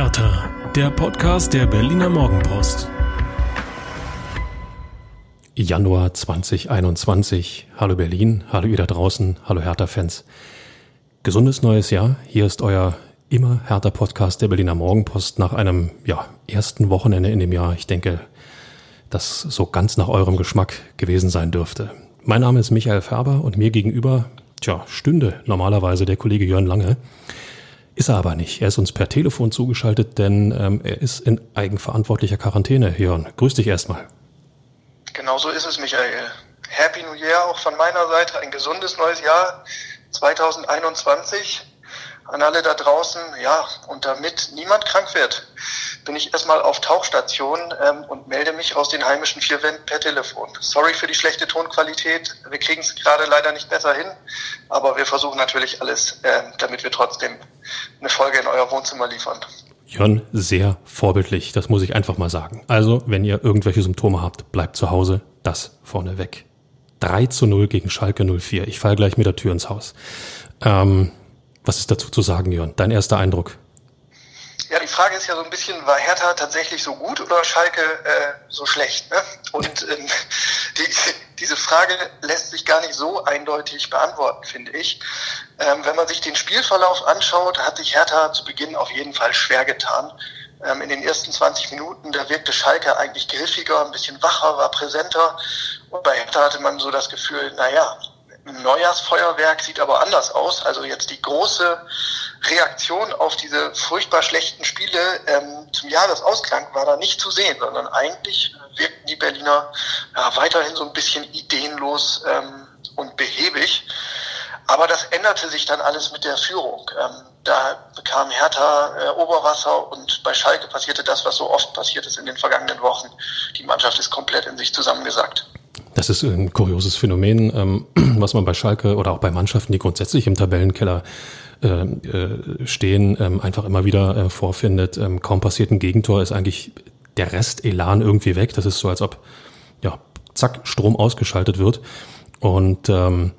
Hertha, der Podcast der Berliner Morgenpost. Januar 2021. Hallo Berlin, hallo ihr da draußen, hallo Hertha-Fans. Gesundes neues Jahr. Hier ist euer immer Hertha-Podcast der Berliner Morgenpost nach einem ja, ersten Wochenende in dem Jahr. Ich denke, das so ganz nach eurem Geschmack gewesen sein dürfte. Mein Name ist Michael Färber und mir gegenüber, tja, stünde normalerweise der Kollege Jörn Lange. Ist er aber nicht. Er ist uns per Telefon zugeschaltet, denn ähm, er ist in eigenverantwortlicher Quarantäne. Jörn, grüß dich erstmal. Genau so ist es, Michael. Happy New Year auch von meiner Seite. Ein gesundes neues Jahr 2021 an alle da draußen, ja, und damit niemand krank wird, bin ich erstmal auf Tauchstation ähm, und melde mich aus den heimischen vier Wänden per Telefon. Sorry für die schlechte Tonqualität. Wir kriegen es gerade leider nicht besser hin, aber wir versuchen natürlich alles, äh, damit wir trotzdem eine Folge in euer Wohnzimmer liefern. Jörn, sehr vorbildlich, das muss ich einfach mal sagen. Also, wenn ihr irgendwelche Symptome habt, bleibt zu Hause, das vorne weg. 3 zu 0 gegen Schalke 04. Ich fall gleich mit der Tür ins Haus. Ähm, was ist dazu zu sagen, Jörn? Dein erster Eindruck? Ja, die Frage ist ja so ein bisschen, war Hertha tatsächlich so gut oder Schalke äh, so schlecht? Ne? Und ähm, die, diese Frage lässt sich gar nicht so eindeutig beantworten, finde ich. Ähm, wenn man sich den Spielverlauf anschaut, hat sich Hertha zu Beginn auf jeden Fall schwer getan. Ähm, in den ersten 20 Minuten, da wirkte Schalke eigentlich griffiger, ein bisschen wacher, war präsenter. Und bei Hertha hatte man so das Gefühl, naja, Neujahrsfeuerwerk sieht aber anders aus. Also jetzt die große Reaktion auf diese furchtbar schlechten Spiele ähm, zum Jahresausklang war da nicht zu sehen, sondern eigentlich wirkten die Berliner ja, weiterhin so ein bisschen ideenlos ähm, und behäbig. Aber das änderte sich dann alles mit der Führung. Ähm, da bekam Hertha äh, Oberwasser und bei Schalke passierte das, was so oft passiert ist in den vergangenen Wochen. Die Mannschaft ist komplett in sich zusammengesackt. Das ist ein kurioses Phänomen, ähm, was man bei Schalke oder auch bei Mannschaften, die grundsätzlich im Tabellenkeller äh, äh, stehen, ähm, einfach immer wieder äh, vorfindet. Ähm, kaum passiert ein Gegentor, ist eigentlich der Rest Elan irgendwie weg. Das ist so, als ob ja zack Strom ausgeschaltet wird. Und ähm,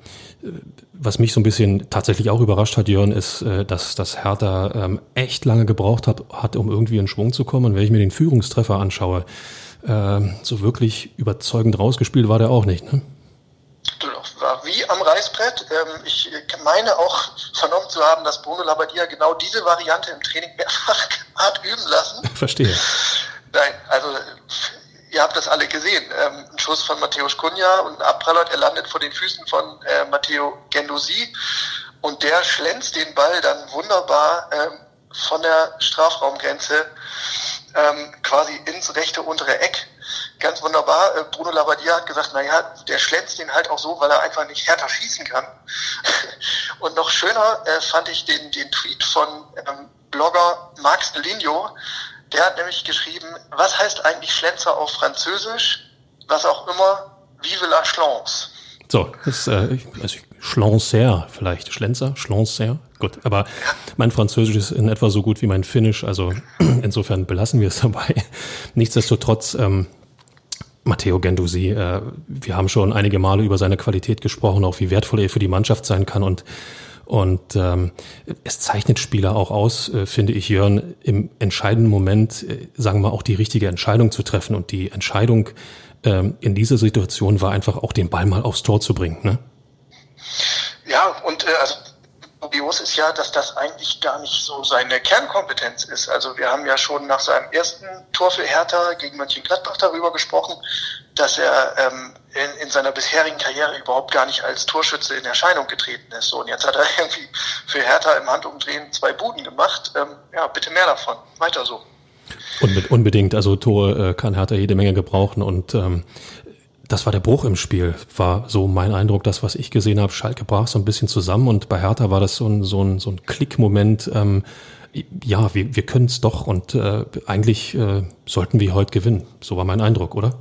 was mich so ein bisschen tatsächlich auch überrascht hat, Jörn, ist, dass, dass Hertha echt lange gebraucht hat, hat, um irgendwie in Schwung zu kommen. Und wenn ich mir den Führungstreffer anschaue, ähm, so wirklich überzeugend rausgespielt war der auch nicht. Ne? War wie am Reißbrett. Ähm, ich meine auch vernommen zu haben, dass Bruno Labbadia genau diese Variante im Training mehrfach hat üben lassen. Verstehe. Nein, also ihr habt das alle gesehen. Ähm, ein Schuss von Matthäus Kunja und ein Abpraller, der landet vor den Füßen von äh, Matteo Gendosi und der schlänzt den Ball dann wunderbar ähm, von der Strafraumgrenze ähm, quasi ins rechte untere Eck. Ganz wunderbar. Äh, Bruno Labbadia hat gesagt, naja, der schlänzt den halt auch so, weil er einfach nicht härter schießen kann. Und noch schöner äh, fand ich den, den Tweet von ähm, Blogger Max Deligno. Der hat nämlich geschrieben, was heißt eigentlich Schlenzer auf Französisch? Was auch immer, vive la Chlance. So, das, äh, also Schlancer vielleicht. Schlenzer? Schlancer? Gut, aber mein Französisch ist in etwa so gut wie mein Finnisch, also insofern belassen wir es dabei. Nichtsdestotrotz, ähm, Matteo Gendusi, äh, wir haben schon einige Male über seine Qualität gesprochen, auch wie wertvoll er für die Mannschaft sein kann und und ähm, es zeichnet Spieler auch aus, äh, finde ich, Jörn, im entscheidenden Moment, äh, sagen wir auch die richtige Entscheidung zu treffen. Und die Entscheidung ähm, in dieser Situation war einfach auch den Ball mal aufs Tor zu bringen. Ne? Ja, und äh, also kurios ist ja, dass das eigentlich gar nicht so seine Kernkompetenz ist. Also wir haben ja schon nach seinem ersten Tor für Hertha gegen Mönchengladbach darüber gesprochen, dass er ähm, in, in seiner bisherigen Karriere überhaupt gar nicht als Torschütze in Erscheinung getreten ist. So, und jetzt hat er irgendwie für Hertha im Handumdrehen zwei Buden gemacht. Ähm, ja, bitte mehr davon. Weiter so. Unbedingt, also Tore äh, kann Hertha jede Menge gebrauchen und ähm, das war der Bruch im Spiel, war so mein Eindruck, das, was ich gesehen habe. Schalke brach so ein bisschen zusammen und bei Hertha war das so ein, so ein, so ein Klickmoment. Ähm, ja, wir, wir können es doch und äh, eigentlich äh, sollten wir heute gewinnen. So war mein Eindruck, oder?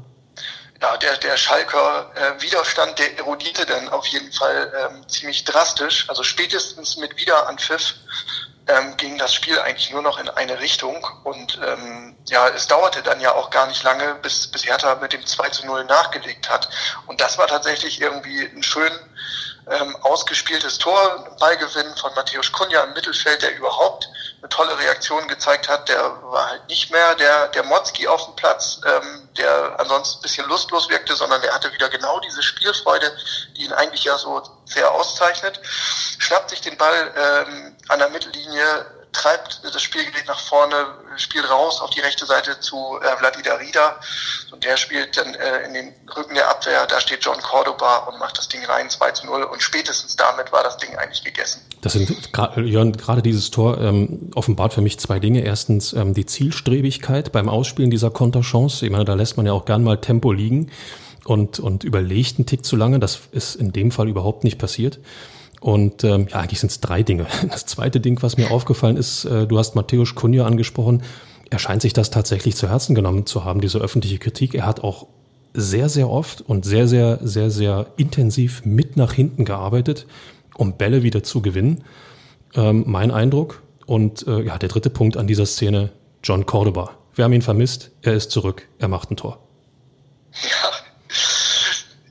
Ja, der, der Schalker äh, Widerstand, der erodierte dann auf jeden Fall ähm, ziemlich drastisch. Also spätestens mit Wiederanpfiff ähm, ging das Spiel eigentlich nur noch in eine Richtung. Und ähm, ja, es dauerte dann ja auch gar nicht lange, bis, bis Hertha mit dem 2 zu 0 nachgelegt hat. Und das war tatsächlich irgendwie ein schön ähm, ausgespieltes Tor, Ballgewinn von Matthäus Kunja im Mittelfeld, der überhaupt eine tolle Reaktion gezeigt hat. Der war halt nicht mehr der, der Motzki auf dem Platz, ähm, der ansonsten ein bisschen lustlos wirkte, sondern der hatte wieder genau diese Spielfreude, die ihn eigentlich ja so sehr auszeichnet. Schnappt sich den Ball ähm, an der Mittellinie, treibt das Spielgerät nach vorne, spielt raus auf die rechte Seite zu äh, Vladida Rida und der spielt dann äh, in den Rücken der Abwehr, da steht John Cordoba und macht das Ding rein, 2 zu 0 und spätestens damit war das Ding eigentlich gegessen. Das sind Jörn, gerade dieses Tor ähm, offenbart für mich zwei Dinge. Erstens ähm, die Zielstrebigkeit beim Ausspielen dieser Konterchance. Ich meine, da lässt man ja auch gern mal Tempo liegen und, und überlegt einen Tick zu lange. Das ist in dem Fall überhaupt nicht passiert. Und ähm, ja, eigentlich sind es drei Dinge. Das zweite Ding, was mir aufgefallen ist, äh, du hast Matthäus Kunja angesprochen. Er scheint sich das tatsächlich zu Herzen genommen zu haben, diese öffentliche Kritik. Er hat auch sehr, sehr oft und sehr, sehr, sehr, sehr intensiv mit nach hinten gearbeitet, um Bälle wieder zu gewinnen. Ähm, mein Eindruck. Und äh, ja, der dritte Punkt an dieser Szene, John Cordoba. Wir haben ihn vermisst, er ist zurück, er macht ein Tor.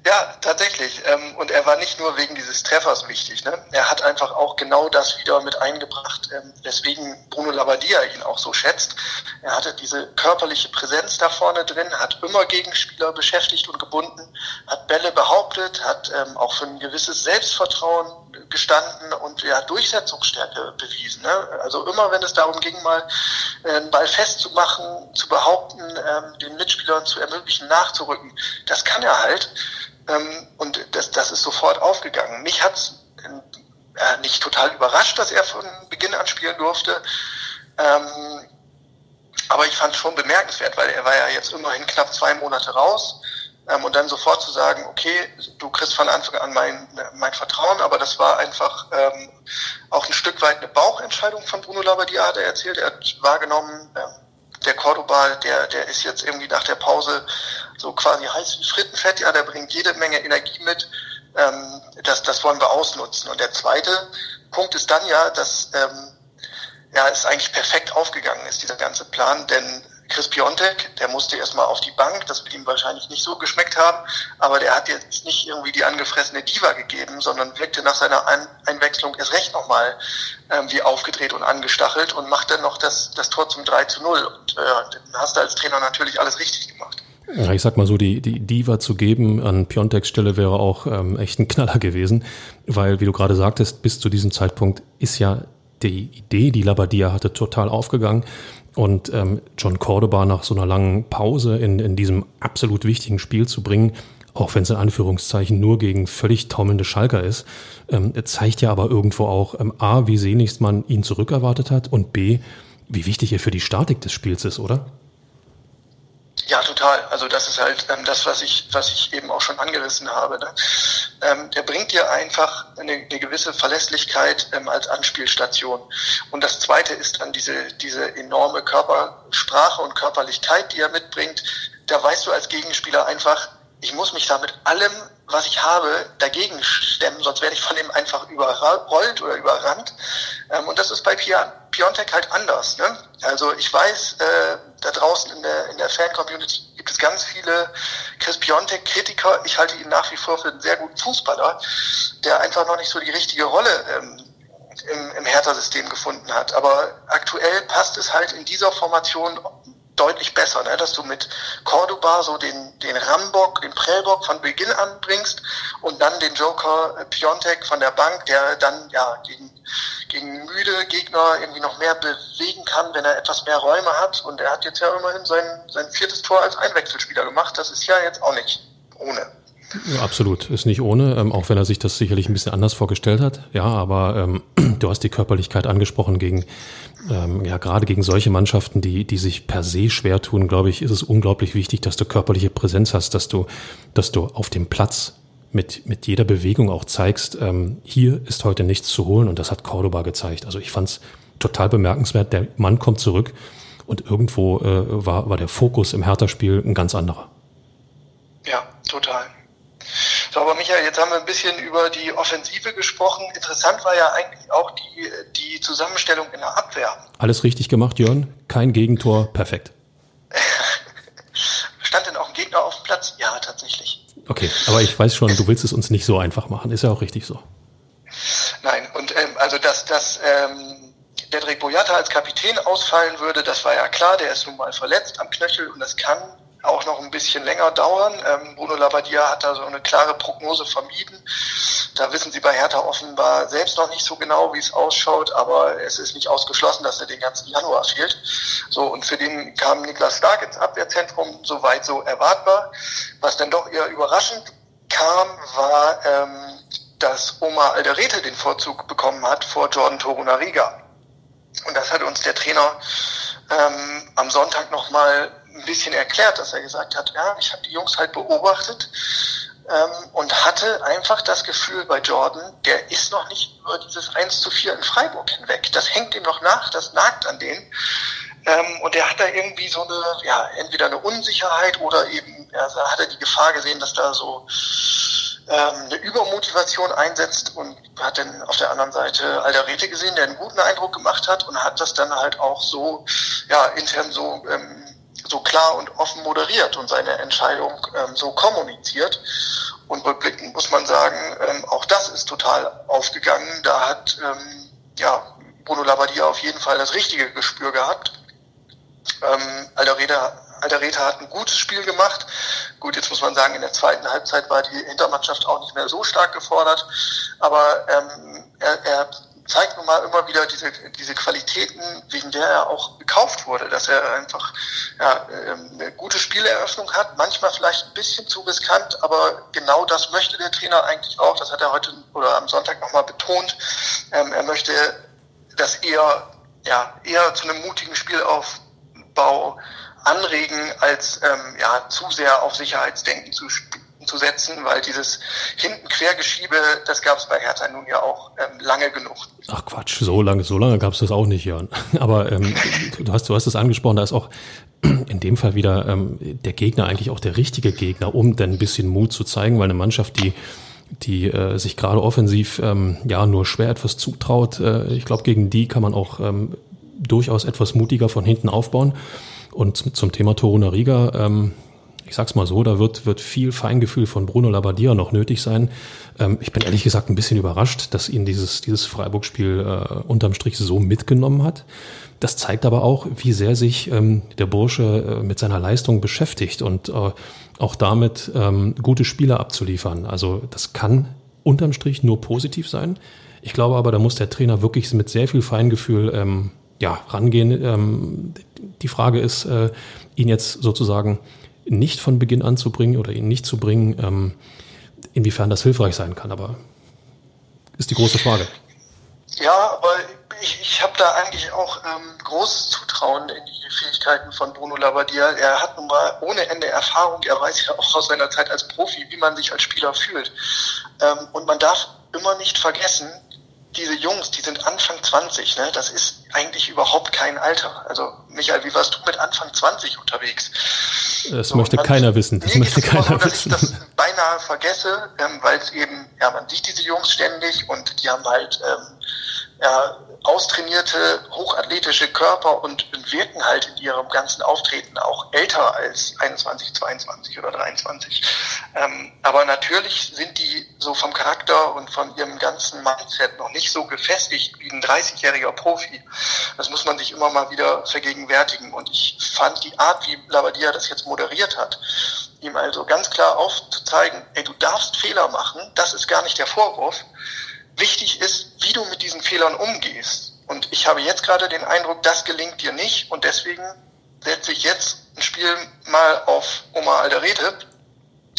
Ja, tatsächlich. Ähm, und er war nicht nur wegen dieses Treffers wichtig. Ne? Er hat einfach auch genau das wieder mit eingebracht, ähm, weswegen Bruno Labbadia ihn auch so schätzt. Er hatte diese körperliche Präsenz da vorne drin, hat immer Gegenspieler beschäftigt und gebunden, hat Bälle behauptet, hat ähm, auch für ein gewisses Selbstvertrauen gestanden und ja, Durchsetzungsstärke bewiesen. Ne? Also immer, wenn es darum ging, mal äh, einen Ball festzumachen, zu behaupten, den Mitspielern zu ermöglichen, nachzurücken, das kann er halt. Ähm, und das, das ist sofort aufgegangen. Mich hat es äh, nicht total überrascht, dass er von Beginn an spielen durfte. Ähm, aber ich fand es schon bemerkenswert, weil er war ja jetzt immerhin knapp zwei Monate raus. Ähm, und dann sofort zu sagen, okay, du kriegst von Anfang an mein, mein Vertrauen, aber das war einfach ähm, auch ein Stück weit eine Bauchentscheidung von Bruno Labbadia, hat er erzählt. Er hat wahrgenommen, äh, der Cordoba, der, der ist jetzt irgendwie nach der Pause so quasi heiß wie Frittenfett, ja, der bringt jede Menge Energie mit. Ähm, das, das wollen wir ausnutzen. Und der zweite Punkt ist dann ja, dass ähm, ja, es eigentlich perfekt aufgegangen ist, dieser ganze Plan, denn Chris Piontek, der musste erstmal auf die Bank, das wird ihm wahrscheinlich nicht so geschmeckt haben, aber der hat jetzt nicht irgendwie die angefressene Diva gegeben, sondern wirkte nach seiner Ein Einwechslung erst recht nochmal ähm, wie aufgedreht und angestachelt und macht dann noch das, das Tor zum 3 zu 0. Und äh, dann hast du als Trainer natürlich alles richtig gemacht. Ja, ich sag mal so, die, die Diva zu geben an Pionteks Stelle wäre auch ähm, echt ein Knaller gewesen, weil, wie du gerade sagtest, bis zu diesem Zeitpunkt ist ja die Idee, die Labadia hatte, total aufgegangen. Und ähm, John Cordoba nach so einer langen Pause in, in diesem absolut wichtigen Spiel zu bringen, auch wenn es in Anführungszeichen nur gegen völlig taumelnde Schalker ist, ähm, zeigt ja aber irgendwo auch ähm, A, wie sehnlichst man ihn zurückerwartet hat und B, wie wichtig er für die Statik des Spiels ist, oder? Ja, total. Also das ist halt ähm, das, was ich, was ich eben auch schon angerissen habe. Ne? Ähm, der bringt dir einfach eine, eine gewisse Verlässlichkeit ähm, als Anspielstation. Und das Zweite ist dann diese, diese enorme Körpersprache und Körperlichkeit, die er mitbringt. Da weißt du als Gegenspieler einfach, ich muss mich da mit allem, was ich habe, dagegen stemmen, sonst werde ich von ihm einfach überrollt oder überrannt. Ähm, und das ist bei Piontek halt anders. Ne? Also ich weiß, äh, da draußen in der, in der Fan-Community gibt es ganz viele Chris Piontek-Kritiker. Ich halte ihn nach wie vor für einen sehr guten Fußballer, der einfach noch nicht so die richtige Rolle ähm, im, im Hertha-System gefunden hat. Aber aktuell passt es halt in dieser Formation deutlich besser, ne? dass du mit Cordoba so den, den Rambock, den Prellbock von Beginn an bringst und dann den Joker äh, Piontek von der Bank, der dann ja gegen, gegen müde Gegner irgendwie noch mehr bewegen kann, wenn er etwas mehr Räume hat. Und er hat jetzt ja immerhin sein, sein viertes Tor als Einwechselspieler gemacht. Das ist ja jetzt auch nicht ohne. Absolut, ist nicht ohne, ähm, auch wenn er sich das sicherlich ein bisschen anders vorgestellt hat. Ja, aber ähm, du hast die Körperlichkeit angesprochen gegen, ähm, ja, gerade gegen solche Mannschaften, die, die sich per se schwer tun, glaube ich, ist es unglaublich wichtig, dass du körperliche Präsenz hast, dass du, dass du auf dem Platz mit, mit jeder Bewegung auch zeigst, ähm, hier ist heute nichts zu holen und das hat Cordoba gezeigt. Also ich fand's total bemerkenswert. Der Mann kommt zurück und irgendwo äh, war, war der Fokus im Hertha-Spiel ein ganz anderer. Ja, total. So, aber Michael, jetzt haben wir ein bisschen über die Offensive gesprochen. Interessant war ja eigentlich auch die, die Zusammenstellung in der Abwehr. Alles richtig gemacht, Jörn. Kein Gegentor, perfekt. Stand denn auch ein Gegner auf dem Platz? Ja, tatsächlich. Okay, aber ich weiß schon, du willst es uns nicht so einfach machen. Ist ja auch richtig so. Nein, und ähm, also das, das, ähm, Dedrick Boyata als Kapitän ausfallen würde, das war ja klar, der ist nun mal verletzt am Knöchel und das kann auch noch ein bisschen länger dauern. Ähm, Bruno Labbadia hat da so eine klare Prognose vermieden. Da wissen Sie bei Hertha offenbar selbst noch nicht so genau, wie es ausschaut, aber es ist nicht ausgeschlossen, dass er den ganzen Januar fehlt. So, und für den kam Niklas Stark ins Abwehrzentrum, soweit so erwartbar. Was dann doch eher überraschend kam, war, ähm, dass Omar Alderete den Vorzug bekommen hat vor Jordan Torunariga. Und das hat uns der Trainer ähm, am Sonntag nochmal ein bisschen erklärt, dass er gesagt hat, ja, ich habe die Jungs halt beobachtet ähm, und hatte einfach das Gefühl bei Jordan, der ist noch nicht über dieses 1 zu 4 in Freiburg hinweg. Das hängt ihm noch nach, das nagt an denen. Ähm, und er hat da irgendwie so eine, ja, entweder eine Unsicherheit oder eben, also hat er die Gefahr gesehen, dass da so ähm, eine Übermotivation einsetzt und hat dann auf der anderen Seite Alderete gesehen, der einen guten Eindruck gemacht hat und hat das dann halt auch so, ja, intern so ähm, so klar und offen moderiert und seine Entscheidung ähm, so kommuniziert. Und rückblickend muss man sagen, ähm, auch das ist total aufgegangen. Da hat ähm, ja, Bruno Labbadia auf jeden Fall das richtige Gespür gehabt. Ähm, Alderete, Alderete hat ein gutes Spiel gemacht. Gut, jetzt muss man sagen, in der zweiten Halbzeit war die Hintermannschaft auch nicht mehr so stark gefordert. Aber ähm, er, er zeigt nun mal immer wieder diese, diese Qualitäten, wegen der er auch gekauft wurde, dass er einfach ja, ähm, eine gute Spieleröffnung hat, manchmal vielleicht ein bisschen zu riskant, aber genau das möchte der Trainer eigentlich auch, das hat er heute oder am Sonntag nochmal betont. Ähm, er möchte das eher, ja, eher zu einem mutigen Spielaufbau anregen, als ähm, ja, zu sehr auf Sicherheitsdenken zu spielen zu setzen, weil dieses hinten Quergeschiebe, das gab es bei Hertha nun ja auch ähm, lange genug. Ach Quatsch, so lange, so lange gab es das auch nicht, Jörn. Aber ähm, du hast, du hast es angesprochen, da ist auch in dem Fall wieder ähm, der Gegner eigentlich auch der richtige Gegner, um dann ein bisschen Mut zu zeigen, weil eine Mannschaft, die die äh, sich gerade offensiv ähm, ja nur schwer etwas zutraut. Äh, ich glaube, gegen die kann man auch ähm, durchaus etwas mutiger von hinten aufbauen. Und zum Thema Toruna Riga, ähm, ich sag's mal so, da wird, wird viel Feingefühl von Bruno Labbadia noch nötig sein. Ähm, ich bin ehrlich gesagt ein bisschen überrascht, dass ihn dieses, dieses Freiburg-Spiel äh, unterm Strich so mitgenommen hat. Das zeigt aber auch, wie sehr sich ähm, der Bursche äh, mit seiner Leistung beschäftigt und äh, auch damit ähm, gute Spiele abzuliefern. Also das kann unterm Strich nur positiv sein. Ich glaube aber, da muss der Trainer wirklich mit sehr viel Feingefühl ähm, ja, rangehen. Ähm, die Frage ist, äh, ihn jetzt sozusagen nicht von Beginn an zu bringen oder ihn nicht zu bringen, ähm, inwiefern das hilfreich sein kann. Aber ist die große Frage. Ja, aber ich, ich habe da eigentlich auch ähm, großes Zutrauen in die Fähigkeiten von Bruno Labbadia. Er hat nun mal ohne Ende Erfahrung. Er weiß ja auch aus seiner Zeit als Profi, wie man sich als Spieler fühlt. Ähm, und man darf immer nicht vergessen, diese Jungs, die sind Anfang 20, ne? das ist eigentlich überhaupt kein Alter. Also Michael, wie warst du mit Anfang 20 unterwegs? Das so, möchte keiner wissen. Das möchte keiner so, dass wissen. ich das beinahe vergesse, ähm, weil es eben, ja, man sieht diese Jungs ständig und die haben halt ähm, ja, austrainierte, hochathletische Körper und wirken halt in ihrem ganzen Auftreten auch älter als 21, 22 oder 23. Ähm, aber natürlich sind die so vom Charakter und von ihrem ganzen Mindset noch nicht so gefestigt wie ein 30-jähriger Profi. Das muss man sich immer mal wieder vergegenwärtigen. Und ich fand die Art, wie Labadia das jetzt moderiert hat, ihm also ganz klar aufzuzeigen, ey, du darfst Fehler machen, das ist gar nicht der Vorwurf Wichtig ist, wie du mit diesen Fehlern umgehst. Und ich habe jetzt gerade den Eindruck, das gelingt dir nicht. Und deswegen setze ich jetzt ein Spiel mal auf Omar Alderete.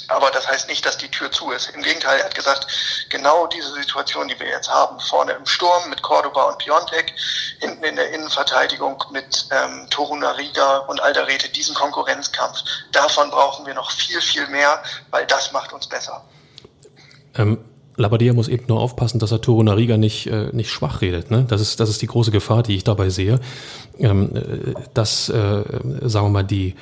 Aber das heißt nicht, dass die Tür zu ist. Im Gegenteil, er hat gesagt, genau diese Situation, die wir jetzt haben, vorne im Sturm mit Cordoba und Piontek, hinten in der Innenverteidigung mit ähm, Toruna Riga und Alderete, diesen Konkurrenzkampf, davon brauchen wir noch viel, viel mehr, weil das macht uns besser. Ähm, Labadia muss eben nur aufpassen, dass er Toro Nariga nicht, äh, nicht schwach redet. Ne? Das, ist, das ist die große Gefahr, die ich dabei sehe. Ähm, äh, dass, äh, sagen wir mal, die,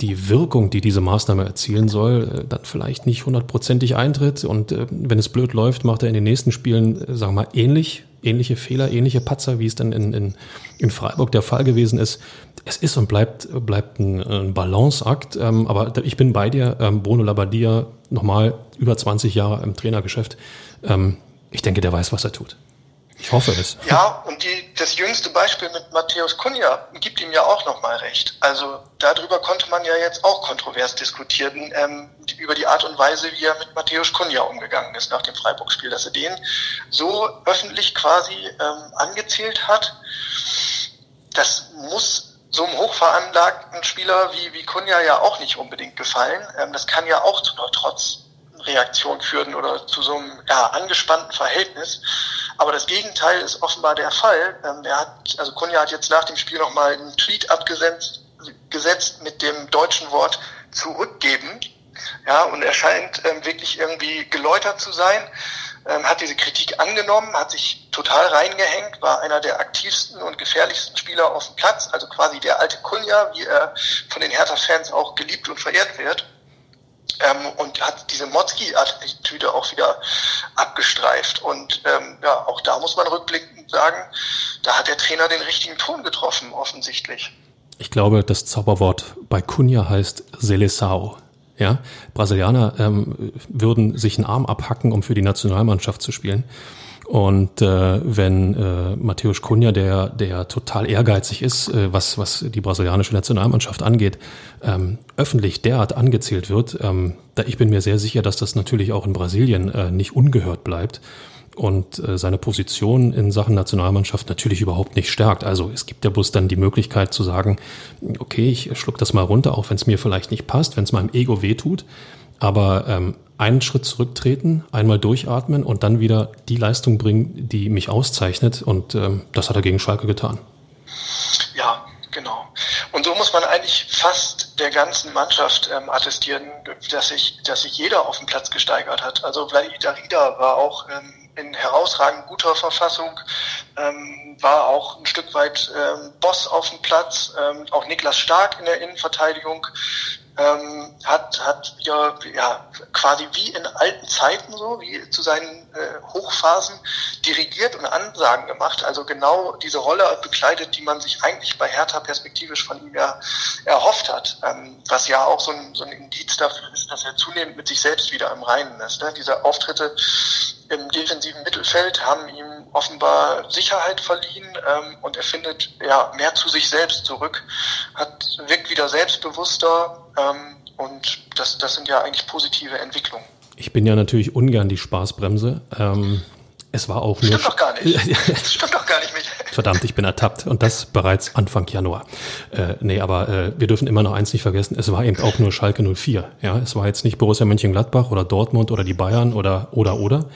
die Wirkung, die diese Maßnahme erzielen soll, äh, dann vielleicht nicht hundertprozentig eintritt. Und äh, wenn es blöd läuft, macht er in den nächsten Spielen, äh, sagen wir mal, ähnlich, ähnliche Fehler, ähnliche Patzer, wie es dann in, in, in Freiburg der Fall gewesen ist. Es ist und bleibt, bleibt ein, ein Balanceakt. Ähm, aber ich bin bei dir, ähm, Bruno Labbadia, nochmal über 20 Jahre im Trainergeschäft. Ähm, ich denke, der weiß, was er tut. Ich hoffe es. Ja, und die, das jüngste Beispiel mit Matthäus Kunja gibt ihm ja auch nochmal recht. Also darüber konnte man ja jetzt auch kontrovers diskutieren, ähm, über die Art und Weise, wie er mit Matthäus Kunja umgegangen ist nach dem Freiburg-Spiel, dass er den so öffentlich quasi ähm, angezählt hat. Das muss so einem hochveranlagten Spieler wie, wie Kunja ja auch nicht unbedingt gefallen. Ähm, das kann ja auch zu einer Trotzreaktion führen oder zu so einem ja, angespannten Verhältnis. Aber das Gegenteil ist offenbar der Fall. Ähm, er hat, also Kunja hat jetzt nach dem Spiel nochmal einen Tweet abgesetzt gesetzt mit dem deutschen Wort zurückgeben. Ja, und er scheint ähm, wirklich irgendwie geläutert zu sein, ähm, hat diese Kritik angenommen, hat sich total reingehängt, war einer der aktivsten und gefährlichsten Spieler auf dem Platz, also quasi der alte Kunja, wie er von den Hertha-Fans auch geliebt und verehrt wird ähm, und hat diese Motzki-Attitüde auch wieder abgestreift. Und ähm, ja, auch da muss man rückblickend sagen, da hat der Trainer den richtigen Ton getroffen, offensichtlich. Ich glaube, das Zauberwort bei Cunha heißt Seleção. Ja, Brasilianer ähm, würden sich einen Arm abhacken, um für die Nationalmannschaft zu spielen. Und äh, wenn äh, Matthäus Cunha, der, der total ehrgeizig ist, äh, was, was die brasilianische Nationalmannschaft angeht, ähm, öffentlich derart angezählt wird, ähm, da ich bin mir sehr sicher, dass das natürlich auch in Brasilien äh, nicht ungehört bleibt und äh, seine Position in Sachen Nationalmannschaft natürlich überhaupt nicht stärkt. Also es gibt der Bus dann die Möglichkeit zu sagen, okay, ich schluck das mal runter, auch wenn es mir vielleicht nicht passt, wenn es meinem Ego wehtut. Aber ähm, einen Schritt zurücktreten, einmal durchatmen und dann wieder die Leistung bringen, die mich auszeichnet. Und ähm, das hat er gegen Schalke getan. Ja, genau. Und so muss man eigentlich fast der ganzen Mannschaft ähm, attestieren, dass sich, dass sich jeder auf dem Platz gesteigert hat. Also Vladimir Rida war auch ähm, in herausragend guter Verfassung, ähm, war auch ein Stück weit ähm, Boss auf dem Platz, ähm, auch Niklas Stark in der Innenverteidigung ähm, hat, hat wieder ja, quasi wie in alten Zeiten so, wie zu seinen äh, Hochphasen dirigiert und Ansagen gemacht. Also genau diese Rolle bekleidet, die man sich eigentlich bei Hertha perspektivisch von ihm ja erhofft hat. Ähm, was ja auch so ein, so ein Indiz dafür ist, dass er zunehmend mit sich selbst wieder im Reinen ist. Ne? Diese Auftritte im defensiven Mittelfeld haben ihm offenbar Sicherheit verliehen ähm, und er findet ja mehr zu sich selbst zurück, hat wirkt wieder selbstbewusster und das, das sind ja eigentlich positive Entwicklungen. Ich bin ja natürlich ungern die Spaßbremse. Ähm, es war auch nur. Stimmt doch gar nicht. Stimmt doch gar nicht, Michael. Verdammt, ich bin ertappt. Und das bereits Anfang Januar. Äh, nee, aber äh, wir dürfen immer noch eins nicht vergessen. Es war eben auch nur Schalke 04. Ja, es war jetzt nicht Borussia Mönchengladbach oder Dortmund oder die Bayern oder, oder, oder.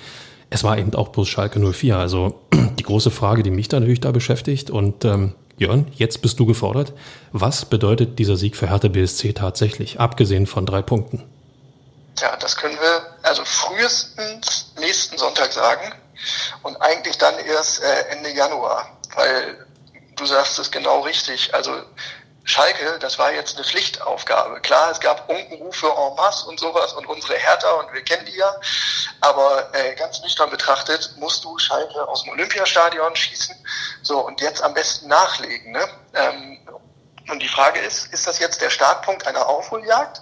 Es war eben auch bloß Schalke 04. Also die große Frage, die mich da natürlich da beschäftigt und ähm, Jörn, jetzt bist du gefordert. Was bedeutet dieser Sieg für Hertha BSC tatsächlich, abgesehen von drei Punkten? Ja, das können wir also frühestens nächsten Sonntag sagen und eigentlich dann erst äh, Ende Januar, weil du sagst es genau richtig. Also Schalke, das war jetzt eine Pflichtaufgabe. Klar, es gab Unkenrufe en masse und sowas und unsere Hertha und wir kennen die ja. Aber äh, ganz nüchtern betrachtet musst du Schalke aus dem Olympiastadion schießen. So, und jetzt am besten nachlegen. Ne? Ähm, und die Frage ist, ist das jetzt der Startpunkt einer Aufholjagd?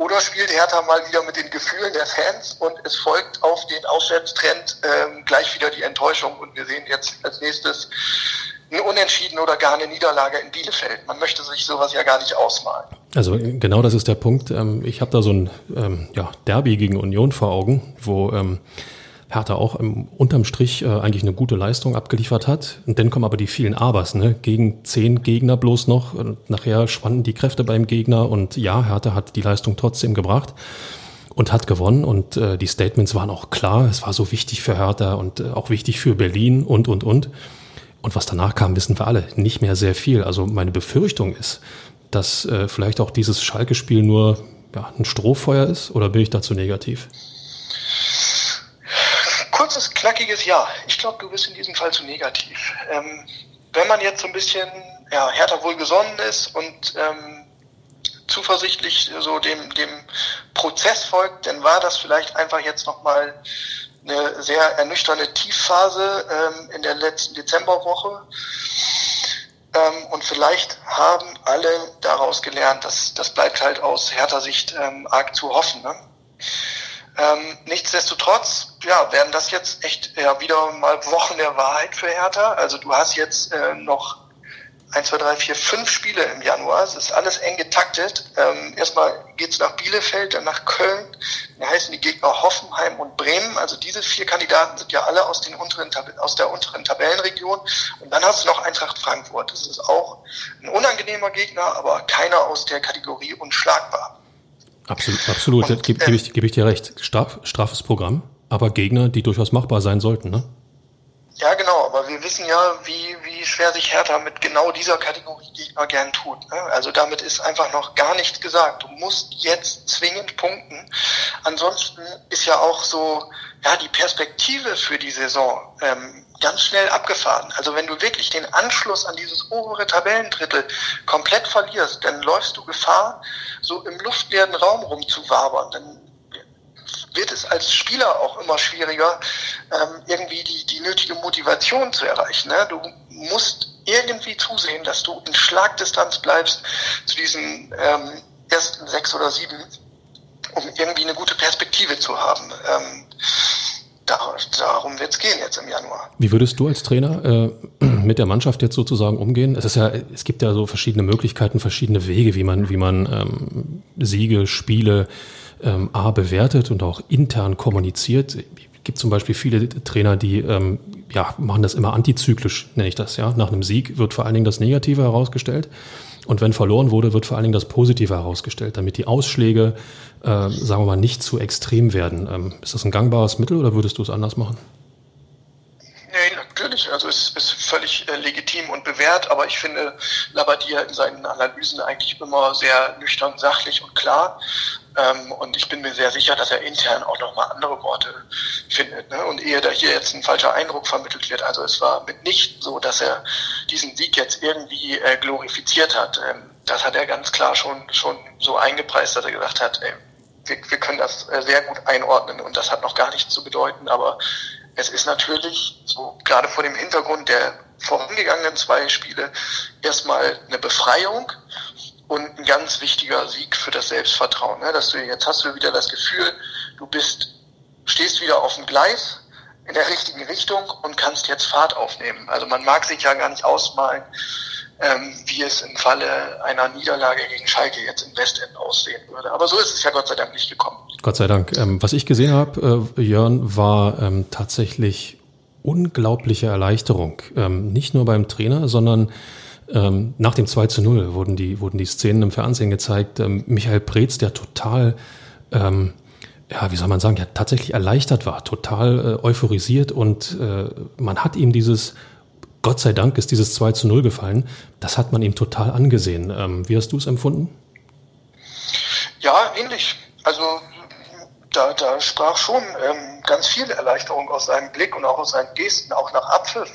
Oder spielt Hertha mal wieder mit den Gefühlen der Fans und es folgt auf den Aufwärtstrend ähm, gleich wieder die Enttäuschung und wir sehen jetzt als nächstes ein Unentschieden oder gar eine Niederlage in Bielefeld. Man möchte sich sowas ja gar nicht ausmalen. Also genau das ist der Punkt. Ähm, ich habe da so ein ähm, ja, Derby gegen Union vor Augen, wo ähm, Hertha auch unterm Strich äh, eigentlich eine gute Leistung abgeliefert hat. Und dann kommen aber die vielen Abers, ne? Gegen zehn Gegner bloß noch. Und nachher schwanden die Kräfte beim Gegner und ja, Hertha hat die Leistung trotzdem gebracht und hat gewonnen und äh, die Statements waren auch klar. Es war so wichtig für Hertha und äh, auch wichtig für Berlin und und und. Und was danach kam, wissen wir alle. Nicht mehr sehr viel. Also meine Befürchtung ist, dass äh, vielleicht auch dieses Schalke-Spiel nur ja, ein Strohfeuer ist oder bin ich dazu negativ? Kurzes, knackiges Ja. Ich glaube, du bist in diesem Fall zu negativ. Ähm, wenn man jetzt so ein bisschen ja, härter wohlgesonnen ist und ähm, zuversichtlich so dem, dem Prozess folgt, dann war das vielleicht einfach jetzt nochmal eine sehr ernüchternde Tiefphase ähm, in der letzten Dezemberwoche. Ähm, und vielleicht haben alle daraus gelernt, dass das bleibt halt aus härter Sicht ähm, arg zu hoffen. Ne? Ähm, nichtsdestotrotz, ja, werden das jetzt echt ja, wieder mal Wochen der Wahrheit für Hertha. Also du hast jetzt äh, noch 1, 2, 3, 4, 5 Spiele im Januar. Es ist alles eng getaktet. Ähm, erstmal geht's nach Bielefeld, dann nach Köln. Dann heißen die Gegner Hoffenheim und Bremen. Also diese vier Kandidaten sind ja alle aus, den unteren, aus der unteren Tabellenregion. Und dann hast du noch Eintracht Frankfurt. Das ist auch ein unangenehmer Gegner, aber keiner aus der Kategorie unschlagbar. Absolut, absolut. Und, gebe, gebe, ich, gebe ich dir recht. Straf, strafes Programm, aber Gegner, die durchaus machbar sein sollten, ne? Ja, genau, aber wir wissen ja, wie, wie schwer sich Hertha mit genau dieser Kategorie Gegner gern tut. Ne? Also damit ist einfach noch gar nichts gesagt. Du musst jetzt zwingend punkten. Ansonsten ist ja auch so, ja, die Perspektive für die Saison ähm, ganz schnell abgefahren. Also wenn du wirklich den Anschluss an dieses obere Tabellendrittel komplett verlierst, dann läufst du Gefahr, so im luftleeren Raum rumzuwabern. Dann wird es als Spieler auch immer schwieriger, ähm, irgendwie die, die nötige Motivation zu erreichen. Ne? Du musst irgendwie zusehen, dass du in Schlagdistanz bleibst zu diesen ähm, ersten sechs oder sieben, um irgendwie eine gute Perspektive zu haben. Darum wird es gehen jetzt im Januar. Wie würdest du als Trainer äh, mit der Mannschaft jetzt sozusagen umgehen? Es ist ja, es gibt ja so verschiedene Möglichkeiten, verschiedene Wege, wie man, wie man ähm, Siege, Spiele ähm, A bewertet und auch intern kommuniziert. Es gibt zum Beispiel viele Trainer, die ähm, ja, machen das immer antizyklisch, nenne ich das. Ja? Nach einem Sieg wird vor allen Dingen das Negative herausgestellt. Und wenn verloren wurde, wird vor allen Dingen das Positive herausgestellt, damit die Ausschläge, äh, sagen wir mal, nicht zu extrem werden. Ähm, ist das ein gangbares Mittel oder würdest du es anders machen? Nee, natürlich. Also es ist völlig äh, legitim und bewährt, aber ich finde Labadia in seinen Analysen eigentlich immer sehr nüchtern, sachlich und klar. Ähm, und ich bin mir sehr sicher, dass er intern auch nochmal andere Worte findet. Ne? Und ehe da hier jetzt ein falscher Eindruck vermittelt wird, also es war mitnichten so, dass er diesen Sieg jetzt irgendwie äh, glorifiziert hat. Ähm, das hat er ganz klar schon, schon so eingepreist, dass er gesagt hat, ey, wir, wir können das äh, sehr gut einordnen und das hat noch gar nichts zu bedeuten, aber es ist natürlich so gerade vor dem Hintergrund der vorangegangenen zwei Spiele erstmal eine Befreiung und ein ganz wichtiger Sieg für das Selbstvertrauen. Ne? Dass du jetzt hast du wieder das Gefühl, du bist, stehst wieder auf dem Gleis in der richtigen Richtung und kannst jetzt Fahrt aufnehmen. Also man mag sich ja gar nicht ausmalen, ähm, wie es im Falle einer Niederlage gegen Schalke jetzt im Westend aussehen würde. Aber so ist es ja Gott sei Dank nicht gekommen. Gott sei Dank. Ähm, was ich gesehen habe, äh, Jörn, war ähm, tatsächlich unglaubliche Erleichterung. Ähm, nicht nur beim Trainer, sondern ähm, nach dem 2 zu 0 wurden die, wurden die Szenen im Fernsehen gezeigt. Ähm, Michael Preetz, der total, ähm, ja, wie soll man sagen, ja, tatsächlich erleichtert war, total äh, euphorisiert und äh, man hat ihm dieses Gott sei Dank ist dieses 2 zu 0 gefallen. Das hat man ihm total angesehen. Ähm, wie hast du es empfunden? Ja, ähnlich. Also da, da sprach schon ähm, ganz viel Erleichterung aus seinem Blick und auch aus seinen Gesten, auch nach Abpfiff.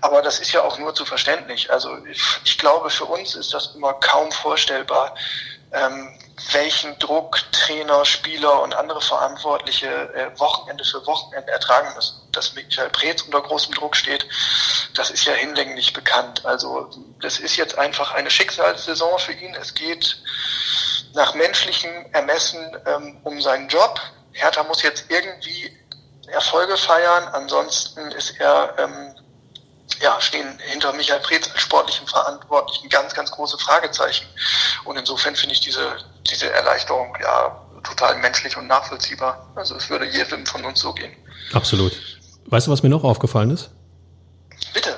Aber das ist ja auch nur zu verständlich. Also ich, ich glaube, für uns ist das immer kaum vorstellbar, ähm, welchen Druck Trainer, Spieler und andere Verantwortliche äh, Wochenende für Wochenende ertragen müssen. Dass Michael Preetz unter großem Druck steht, das ist ja hinlänglich bekannt. Also das ist jetzt einfach eine Schicksalssaison für ihn. Es geht nach menschlichem Ermessen ähm, um seinen Job. Hertha muss jetzt irgendwie Erfolge feiern, ansonsten ist er ähm, ja, stehen hinter Michael Preetz als sportlichen Verantwortlichen ganz, ganz große Fragezeichen. Und insofern finde ich diese, diese Erleichterung ja total menschlich und nachvollziehbar. Also es würde jedem von uns so gehen. Absolut. Weißt du, was mir noch aufgefallen ist? Bitte.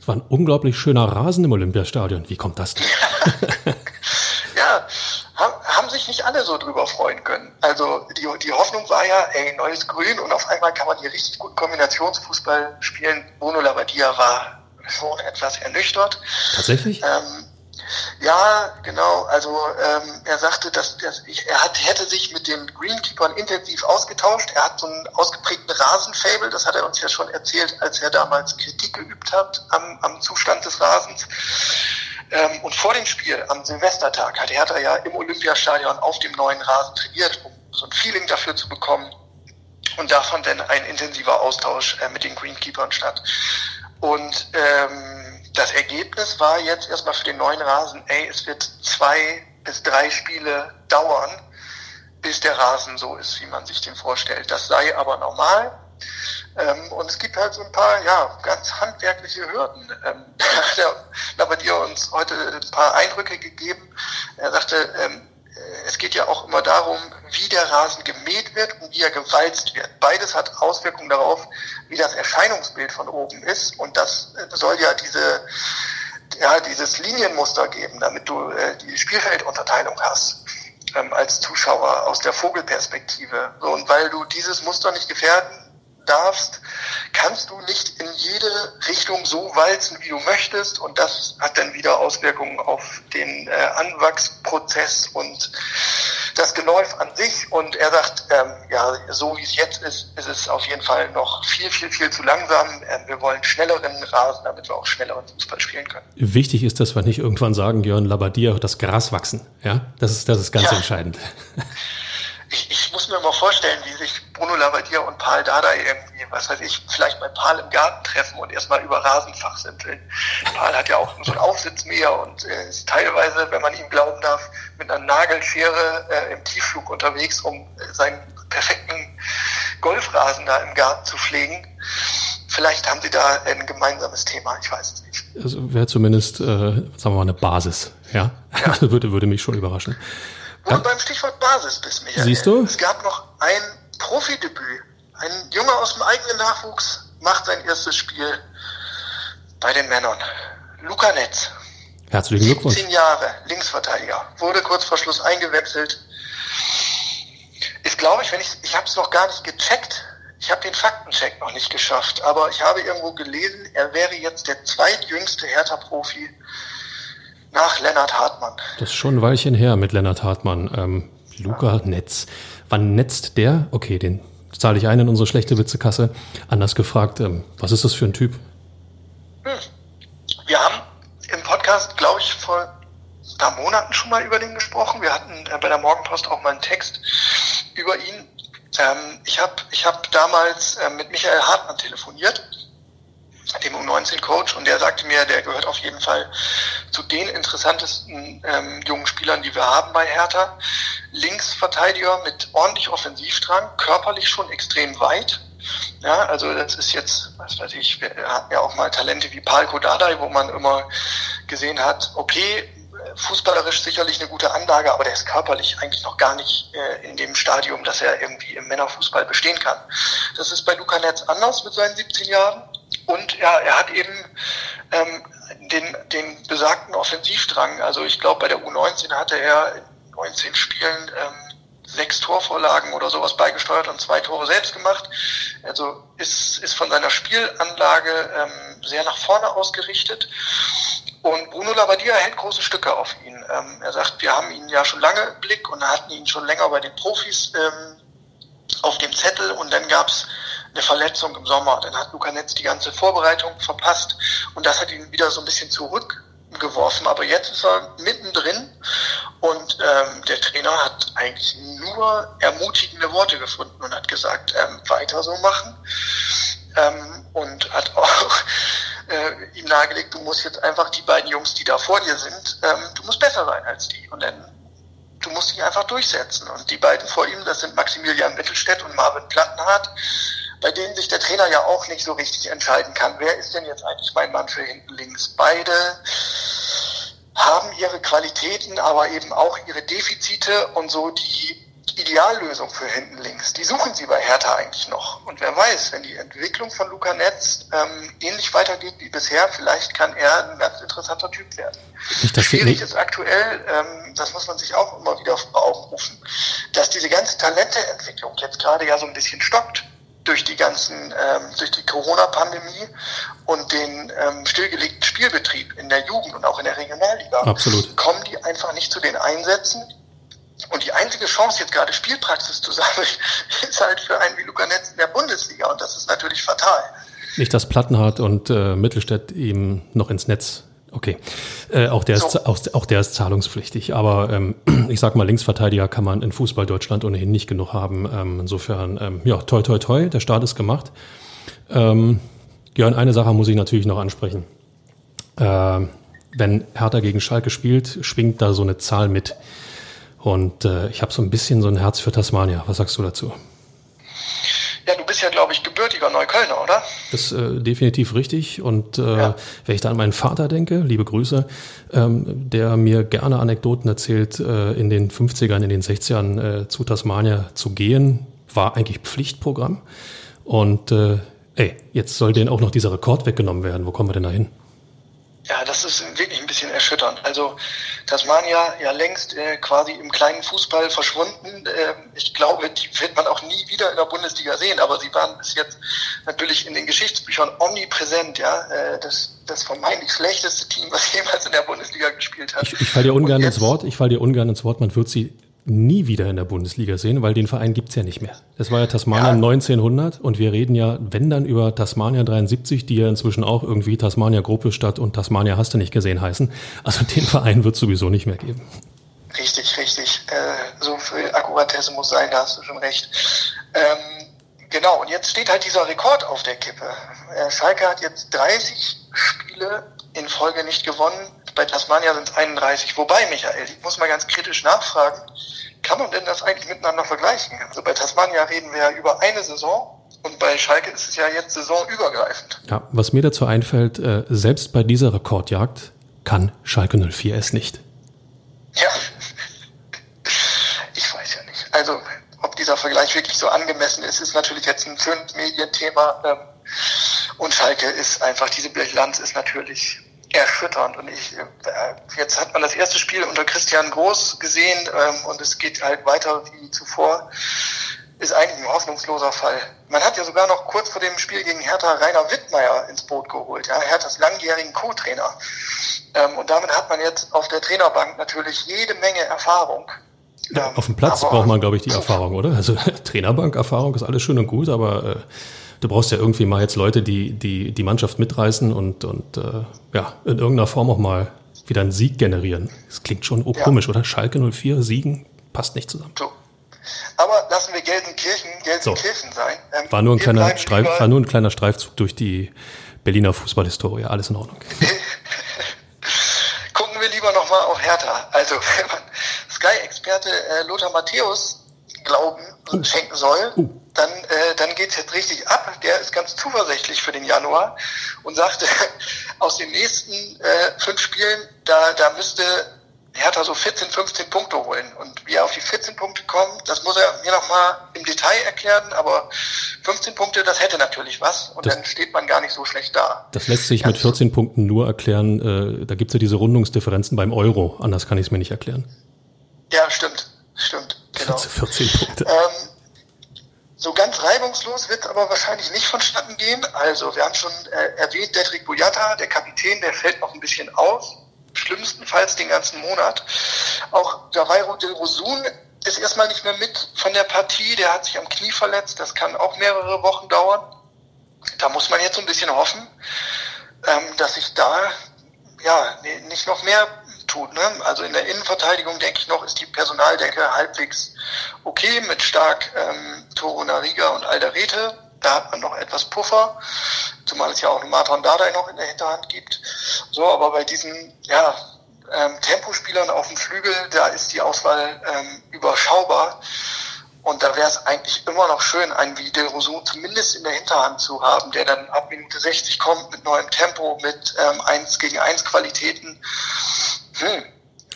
Es war ein unglaublich schöner Rasen im Olympiastadion. Wie kommt das denn? ja, haben sich nicht alle so drüber freuen können. Also die, die Hoffnung war ja, ey, neues Grün und auf einmal kann man hier richtig gut Kombinationsfußball spielen. Bruno Labbadia war schon etwas ernüchtert. Tatsächlich? Ähm, ja, genau. Also ähm, er sagte, dass, dass ich, er hat, hätte sich mit den Greenkeepern intensiv ausgetauscht. Er hat so einen ausgeprägten Rasenfable, das hat er uns ja schon erzählt, als er damals Kritik geübt hat am, am Zustand des Rasens. Ähm, und vor dem Spiel am Silvestertag hat Hertha ja im Olympiastadion auf dem neuen Rasen trainiert, um so ein Feeling dafür zu bekommen. Und da fand dann ein intensiver Austausch äh, mit den Greenkeepern statt. Und ähm, das Ergebnis war jetzt erstmal für den neuen Rasen, ey, es wird zwei bis drei Spiele dauern, bis der Rasen so ist, wie man sich den vorstellt. Das sei aber normal. Ähm, und es gibt halt so ein paar, ja, ganz handwerkliche Hürden. Ähm, der Labadier uns heute ein paar Eindrücke gegeben. Er sagte, ähm, es geht ja auch immer darum, wie der Rasen gemäht wird und wie er gewalzt wird. Beides hat Auswirkungen darauf, wie das Erscheinungsbild von oben ist. Und das soll ja diese, ja, dieses Linienmuster geben, damit du äh, die Spielfeldunterteilung hast ähm, als Zuschauer aus der Vogelperspektive. So, und weil du dieses Muster nicht gefährden darfst, kannst du nicht in jede Richtung so walzen, wie du möchtest. Und das hat dann wieder Auswirkungen auf den äh, Anwachsprozess und das Geläuf an sich. Und er sagt, ähm, ja, so wie es jetzt ist, ist es auf jeden Fall noch viel, viel, viel zu langsam. Ähm, wir wollen schnelleren Rasen, damit wir auch schnelleren Fußball spielen können. Wichtig ist, dass wir nicht irgendwann sagen, Jörn Labadier, das Gras wachsen. Ja, das ist, das ist ganz ja. entscheidend. ich, ich muss mir mal vorstellen, wie sich Bruno Labbadia und Paul Dada irgendwie, was weiß ich, vielleicht bei Paul im Garten treffen und erstmal über Rasenfach simpeln. Paul hat ja auch so ein Aufsitzmäher und äh, ist teilweise, wenn man ihm glauben darf, mit einer Nagelschere äh, im Tiefflug unterwegs, um äh, seinen perfekten Golfrasen da im Garten zu pflegen. Vielleicht haben sie da ein gemeinsames Thema, ich weiß es nicht. Also wäre zumindest, äh, sagen wir mal, eine Basis, ja. ja. würde, würde mich schon überraschen. Du beim Stichwort Basis bist, Michael. Siehst du? Es gab noch ein Profidebüt. Ein Junge aus dem eigenen Nachwuchs macht sein erstes Spiel bei den Männern. Luca Netz. Herzlichen Glückwunsch. 17 Jahre, Linksverteidiger. Wurde kurz vor Schluss eingewechselt. Ist, glaube ich, wenn ich, ich habe es noch gar nicht gecheckt. Ich habe den Faktencheck noch nicht geschafft. Aber ich habe irgendwo gelesen, er wäre jetzt der zweitjüngste Hertha-Profi nach Lennart Hartmann. Das ist schon ein Weilchen her mit Lennart Hartmann. Ähm, Luca Netz. Wann netzt der? Okay, den zahle ich ein in unsere schlechte Witzekasse. Anders gefragt, ähm, was ist das für ein Typ? Hm. Wir haben im Podcast, glaube ich, vor ein paar Monaten schon mal über den gesprochen. Wir hatten äh, bei der Morgenpost auch mal einen Text über ihn. Ähm, ich habe ich hab damals äh, mit Michael Hartmann telefoniert dem U19-Coach, und der sagte mir, der gehört auf jeden Fall zu den interessantesten ähm, jungen Spielern, die wir haben bei Hertha. Linksverteidiger mit ordentlich Offensivdrang, körperlich schon extrem weit. Ja, also das ist jetzt, was weiß ich, wir hatten ja auch mal Talente wie Palko Dardai, wo man immer gesehen hat, okay, fußballerisch sicherlich eine gute Anlage, aber der ist körperlich eigentlich noch gar nicht äh, in dem Stadium, dass er irgendwie im Männerfußball bestehen kann. Das ist bei Luca Netz anders mit seinen 17 Jahren. Und ja, er hat eben ähm, den, den besagten Offensivdrang. Also ich glaube, bei der U19 hatte er in 19 Spielen ähm, sechs Torvorlagen oder sowas beigesteuert und zwei Tore selbst gemacht. Also ist, ist von seiner Spielanlage ähm, sehr nach vorne ausgerichtet. Und Bruno Labbadia hält große Stücke auf ihn. Ähm, er sagt, wir haben ihn ja schon lange im Blick und hatten ihn schon länger bei den Profis ähm, auf dem Zettel und dann gab's eine Verletzung im Sommer. Dann hat Luca Netz die ganze Vorbereitung verpasst und das hat ihn wieder so ein bisschen zurückgeworfen. Aber jetzt ist er mittendrin und ähm, der Trainer hat eigentlich nur ermutigende Worte gefunden und hat gesagt, ähm, weiter so machen ähm, und hat auch äh, ihm nahegelegt, du musst jetzt einfach die beiden Jungs, die da vor dir sind, ähm, du musst besser sein als die. Und dann du musst dich einfach durchsetzen. Und die beiden vor ihm, das sind Maximilian Mittelstädt und Marvin Plattenhardt bei denen sich der Trainer ja auch nicht so richtig entscheiden kann, wer ist denn jetzt eigentlich mein Mann für hinten links. Beide haben ihre Qualitäten, aber eben auch ihre Defizite und so die Ideallösung für hinten links. Die suchen sie bei Hertha eigentlich noch. Und wer weiß, wenn die Entwicklung von Luca Netz ähm, ähnlich weitergeht wie bisher, vielleicht kann er ein ganz interessanter Typ werden. Nicht, Schwierig ist aktuell, ähm, das muss man sich auch immer wieder vor Augen rufen, dass diese ganze Talenteentwicklung jetzt gerade ja so ein bisschen stockt durch die ganzen, ähm, durch die Corona-Pandemie und den ähm, stillgelegten Spielbetrieb in der Jugend und auch in der Regionalliga, Absolut. kommen die einfach nicht zu den Einsätzen. Und die einzige Chance, jetzt gerade Spielpraxis zu sammeln, ist halt für einen wie Luca Netz in der Bundesliga. Und das ist natürlich fatal. Nicht, dass Plattenhardt und äh, Mittelstädt ihm noch ins Netz Okay. Äh, auch, der so. ist, auch, auch, der ist zahlungspflichtig. Aber ähm, ich sag mal, Linksverteidiger kann man in Fußball Deutschland ohnehin nicht genug haben. Ähm, insofern, ähm, ja, toi, toi, toi, der Start ist gemacht. Ähm, Jörn, eine Sache muss ich natürlich noch ansprechen. Äh, wenn Hertha gegen Schalke spielt, schwingt da so eine Zahl mit. Und äh, ich habe so ein bisschen so ein Herz für Tasmania. Was sagst du dazu? Ja, du bist ja, glaube ich, gebürtiger Neuköllner, oder? Das ist äh, definitiv richtig. Und äh, ja. wenn ich da an meinen Vater denke, liebe Grüße, ähm, der mir gerne Anekdoten erzählt, äh, in den 50ern, in den 60ern äh, zu Tasmania zu gehen, war eigentlich Pflichtprogramm. Und äh, ey, jetzt soll denen auch noch dieser Rekord weggenommen werden. Wo kommen wir denn da hin? Ja, das ist wirklich ein bisschen erschütternd. Also Tasmania ja längst äh, quasi im kleinen Fußball verschwunden. Äh, ich glaube, die wird man auch nie wieder in der Bundesliga sehen, aber sie waren bis jetzt natürlich in den Geschichtsbüchern omnipräsent, ja. Äh, das, das vermeintlich schlechteste Team, was jemals in der Bundesliga gespielt hat. Ich, ich falle dir ungern ins Wort, ich falle dir ungern ins Wort, man wird sie nie wieder in der Bundesliga sehen, weil den Verein gibt's ja nicht mehr. Das war ja Tasmania ja. 1900 und wir reden ja, wenn dann über Tasmania 73, die ja inzwischen auch irgendwie Tasmania Gruppe statt und Tasmania hast du nicht gesehen heißen. Also den Verein wird sowieso nicht mehr geben. Richtig, richtig. Äh, so viel Akkuratesse muss sein, da hast du schon recht. Ähm, genau, und jetzt steht halt dieser Rekord auf der Kippe. Äh, Schalke hat jetzt 30 Spiele in Folge nicht gewonnen. Bei Tasmania sind es 31. Wobei, Michael, ich muss mal ganz kritisch nachfragen, kann man denn das eigentlich miteinander vergleichen? Also bei Tasmania reden wir ja über eine Saison und bei Schalke ist es ja jetzt saisonübergreifend. Ja, was mir dazu einfällt, äh, selbst bei dieser Rekordjagd kann Schalke 04 es nicht. Ja, ich weiß ja nicht. Also, ob dieser Vergleich wirklich so angemessen ist, ist natürlich jetzt ein schönes Medienthema. Ähm, und Schalke ist einfach, diese Bilanz ist natürlich erschütternd. Und ich, äh, jetzt hat man das erste Spiel unter Christian Groß gesehen ähm, und es geht halt weiter wie zuvor. Ist eigentlich ein hoffnungsloser Fall. Man hat ja sogar noch kurz vor dem Spiel gegen Hertha Rainer Wittmeier ins Boot geholt, ja, Herthas langjährigen Co-Trainer. Ähm, und damit hat man jetzt auf der Trainerbank natürlich jede Menge Erfahrung. Ja, auf dem Platz braucht man, glaube ich, die Erfahrung, oder? Also Trainerbank-Erfahrung ist alles schön und gut, aber äh, du brauchst ja irgendwie mal jetzt Leute, die die, die Mannschaft mitreißen und, und äh, ja, in irgendeiner Form auch mal wieder einen Sieg generieren. Das klingt schon oh, ja. komisch, oder? Schalke 04, Siegen, passt nicht zusammen. So. Aber lassen wir Gelsenkirchen Gelsenkirchen so. sein. Ähm, war, nur ein kleiner Streif, war nur ein kleiner Streifzug durch die Berliner Fußballhistorie. Alles in Ordnung. Gucken wir lieber nochmal auf Hertha. Also, wenn man Sky-Experte äh, Lothar Matthäus Glauben uh. schenken soll, uh. dann, äh, dann geht es jetzt richtig ab. Der ist ganz zuversichtlich für den Januar und sagte, aus den nächsten äh, fünf Spielen, da, da müsste Hertha so 14, 15 Punkte holen. Und wie er auf die 14 Punkte kommt, das muss er mir nochmal im Detail erklären, aber 15 Punkte, das hätte natürlich was und das, dann steht man gar nicht so schlecht da. Das lässt sich mit 14 Punkten nur erklären, äh, da gibt es ja diese Rundungsdifferenzen beim Euro, anders kann ich es mir nicht erklären. Ja, stimmt, stimmt. Genau. 14 Punkte. Ähm, so ganz reibungslos wird aber wahrscheinlich nicht vonstatten gehen. Also, wir haben schon äh, erwähnt, Detrick Boyata, der Kapitän, der fällt noch ein bisschen aus. Schlimmstenfalls den ganzen Monat. Auch Javairo Del Rosun ist erstmal nicht mehr mit von der Partie. Der hat sich am Knie verletzt. Das kann auch mehrere Wochen dauern. Da muss man jetzt so ein bisschen hoffen, ähm, dass sich da ja nicht noch mehr tut. Ne? Also in der Innenverteidigung, denke ich noch, ist die Personaldecke halbwegs okay mit stark ähm, Toro Nariga und Alderete. Da hat man noch etwas Puffer, zumal es ja auch einen Martin Dardai noch in der Hinterhand gibt. So, aber bei diesen ja, ähm, Tempospielern auf dem Flügel, da ist die Auswahl ähm, überschaubar. Und da wäre es eigentlich immer noch schön, einen wie Del Rousseau zumindest in der Hinterhand zu haben, der dann ab Minute 60 kommt mit neuem Tempo, mit ähm, 1 gegen 1 Qualitäten. Hm.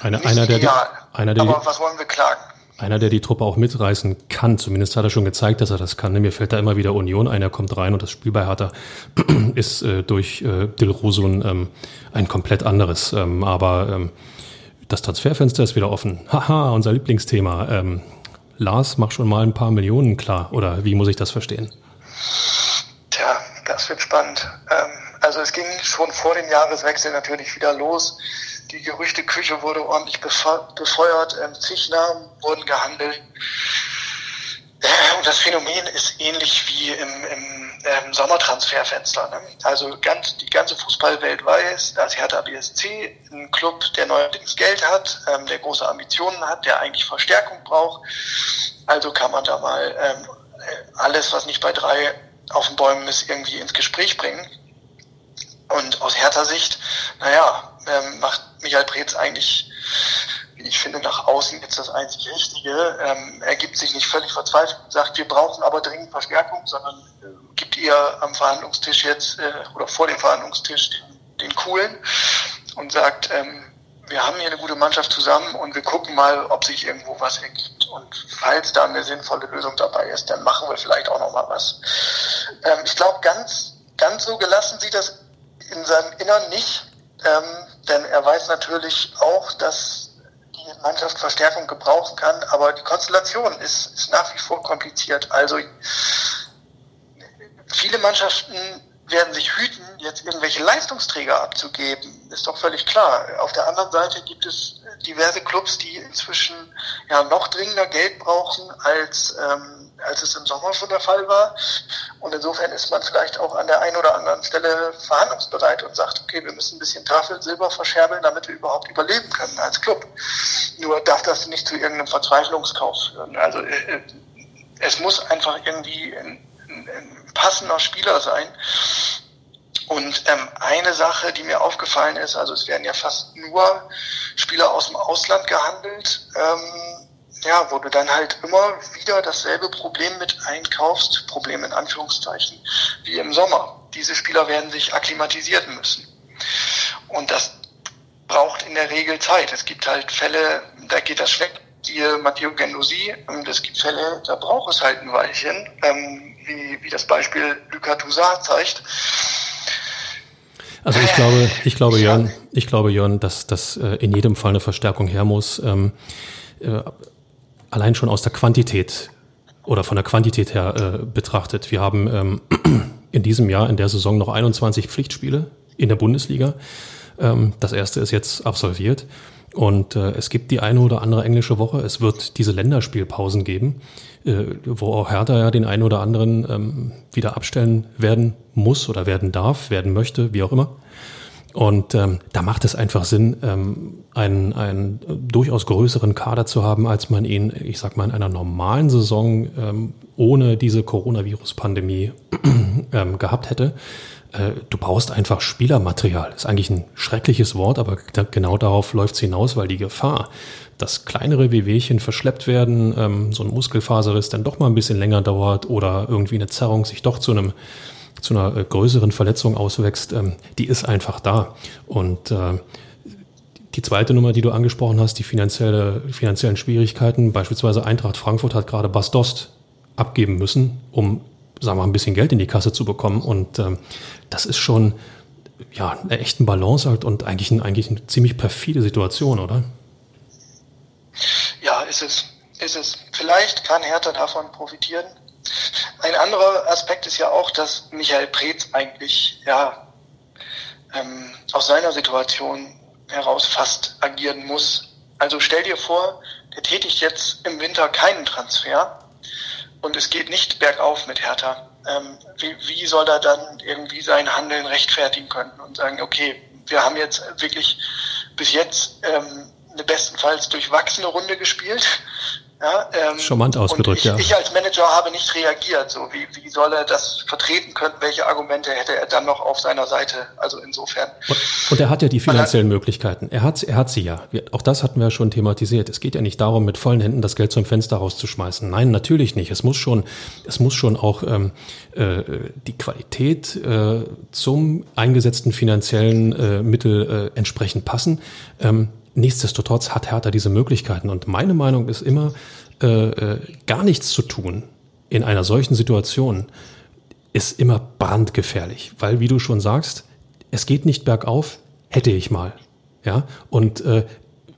Eine, einer, der die, einer, der aber was wollen wir klagen? Einer, der die Truppe auch mitreißen kann. Zumindest hat er schon gezeigt, dass er das kann. Mir fällt da immer wieder Union ein, er kommt rein und das Spiel bei Hertha ist äh, durch äh, Dilrosun ähm, ein komplett anderes. Ähm, aber ähm, das Transferfenster ist wieder offen. Haha, unser Lieblingsthema. Ähm, Lars, mach schon mal ein paar Millionen klar. Oder wie muss ich das verstehen? Tja, das wird spannend. Ähm, also es ging schon vor dem Jahreswechsel natürlich wieder los die Gerüchteküche wurde ordentlich befeuert, ähm, zig Namen wurden gehandelt. Und das Phänomen ist ähnlich wie im, im ähm, Sommertransferfenster. Ne? Also ganz, die ganze Fußballwelt weiß, dass Hertha BSC ein Club, der neuerdings Geld hat, ähm, der große Ambitionen hat, der eigentlich Verstärkung braucht. Also kann man da mal ähm, alles, was nicht bei drei auf den Bäumen ist, irgendwie ins Gespräch bringen. Und aus Hertha Sicht, naja, ähm, macht Michael Preetz eigentlich wie ich finde, nach außen jetzt das einzig Richtige. Ähm, er gibt sich nicht völlig verzweifelt und sagt, wir brauchen aber dringend Verstärkung, sondern äh, gibt ihr am Verhandlungstisch jetzt äh, oder vor dem Verhandlungstisch den, den coolen und sagt, ähm, wir haben hier eine gute Mannschaft zusammen und wir gucken mal, ob sich irgendwo was ergibt. Und falls da eine sinnvolle Lösung dabei ist, dann machen wir vielleicht auch noch mal was. Ähm, ich glaube, ganz, ganz so gelassen sieht das in seinem Innern nicht, ähm, denn er weiß natürlich auch, dass die Mannschaft Verstärkung gebrauchen kann, aber die Konstellation ist, ist nach wie vor kompliziert. Also viele Mannschaften werden sich hüten, jetzt irgendwelche Leistungsträger abzugeben. Ist doch völlig klar. Auf der anderen Seite gibt es diverse Clubs, die inzwischen ja noch dringender Geld brauchen, als, ähm, als es im Sommer schon der Fall war. Und insofern ist man vielleicht auch an der einen oder anderen Stelle verhandlungsbereit und sagt, okay, wir müssen ein bisschen Tafel Silber verscherbeln, damit wir überhaupt überleben können als Club. Nur darf das nicht zu irgendeinem Verzweiflungskauf führen. Also äh, äh es muss einfach irgendwie ein, ein, ein passender Spieler sein. Und ähm, eine Sache, die mir aufgefallen ist, also es werden ja fast nur Spieler aus dem Ausland gehandelt, ähm, ja, wo du dann halt immer wieder dasselbe Problem mit einkaufst, Problem in Anführungszeichen, wie im Sommer. Diese Spieler werden sich akklimatisieren müssen. Und das braucht in der Regel Zeit. Es gibt halt Fälle, da geht das schlecht. Die Matteo Gendosi, ähm, es gibt Fälle, da braucht es halt ein Weilchen. Ähm, wie, wie das Beispiel Lucas Toussaint zeigt. Also ich glaube, ich glaube, Jörn, ich glaube, Jörn, dass, dass äh, in jedem Fall eine Verstärkung her muss. Ähm, äh, allein schon aus der Quantität oder von der Quantität her äh, betrachtet. Wir haben ähm, in diesem Jahr, in der Saison noch 21 Pflichtspiele in der Bundesliga. Ähm, das erste ist jetzt absolviert. Und äh, es gibt die eine oder andere englische Woche. Es wird diese Länderspielpausen geben äh, wo auch Hertha ja den einen oder anderen ähm, wieder abstellen werden muss oder werden darf, werden möchte, wie auch immer. Und ähm, da macht es einfach Sinn, ähm, einen, einen durchaus größeren Kader zu haben, als man ihn, ich sag mal, in einer normalen Saison ähm, ohne diese Coronavirus-Pandemie ähm, gehabt hätte. Äh, du brauchst einfach Spielermaterial. Ist eigentlich ein schreckliches Wort, aber genau darauf läuft es hinaus, weil die Gefahr, dass kleinere Wehwehchen verschleppt werden, ähm, so ein Muskelfaserriss dann doch mal ein bisschen länger dauert oder irgendwie eine Zerrung sich doch zu einem zu einer äh, größeren Verletzung auswächst, ähm, die ist einfach da. Und äh, die zweite Nummer, die du angesprochen hast, die finanzielle, finanziellen Schwierigkeiten, beispielsweise Eintracht Frankfurt hat gerade Bastost abgeben müssen, um, sagen wir mal, ein bisschen Geld in die Kasse zu bekommen. Und ähm, das ist schon ja, eine echten Balance halt und eigentlich, ein, eigentlich eine ziemlich perfide Situation, oder? Ja, ist es. Ist es. Vielleicht kann Hertha davon profitieren. Ein anderer Aspekt ist ja auch, dass Michael Preetz eigentlich ja ähm, aus seiner Situation heraus fast agieren muss. Also stell dir vor, der tätigt jetzt im Winter keinen Transfer und es geht nicht bergauf mit Hertha. Ähm, wie, wie soll er dann irgendwie sein Handeln rechtfertigen können und sagen, okay, wir haben jetzt wirklich bis jetzt ähm, eine bestenfalls durchwachsene Runde gespielt. Ja, ähm, Charmant ausgedrückt, ich, ja. Ich als Manager habe nicht reagiert. So wie, wie soll er das vertreten können? Welche Argumente hätte er dann noch auf seiner Seite? Also insofern. Und, und er hat ja die finanziellen hat, Möglichkeiten. Er hat, er hat sie ja. Wir, auch das hatten wir schon thematisiert. Es geht ja nicht darum, mit vollen Händen das Geld zum Fenster rauszuschmeißen. Nein, natürlich nicht. Es muss schon, es muss schon auch ähm, äh, die Qualität äh, zum eingesetzten finanziellen äh, Mittel äh, entsprechend passen. Ähm, Nichtsdestotrotz hat Hertha diese Möglichkeiten. Und meine Meinung ist immer, äh, äh, gar nichts zu tun in einer solchen Situation ist immer brandgefährlich. Weil, wie du schon sagst, es geht nicht bergauf, hätte ich mal. Ja, und äh,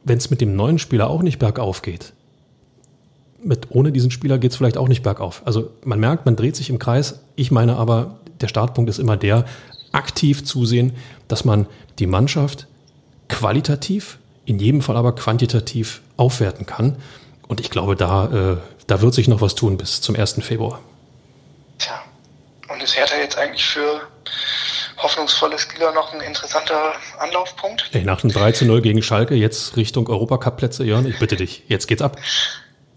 wenn es mit dem neuen Spieler auch nicht bergauf geht, mit, ohne diesen Spieler geht es vielleicht auch nicht bergauf. Also man merkt, man dreht sich im Kreis. Ich meine aber, der Startpunkt ist immer der, aktiv zusehen, dass man die Mannschaft qualitativ in jedem Fall aber quantitativ aufwerten kann. Und ich glaube, da, äh, da wird sich noch was tun bis zum 1. Februar. Tja, und ist Hertha jetzt eigentlich für hoffnungsvolle Spieler noch ein interessanter Anlaufpunkt? Ey, nach dem 3 zu 0 gegen Schalke, jetzt Richtung Europacup-Plätze, Jörn, ich bitte dich, jetzt geht's ab.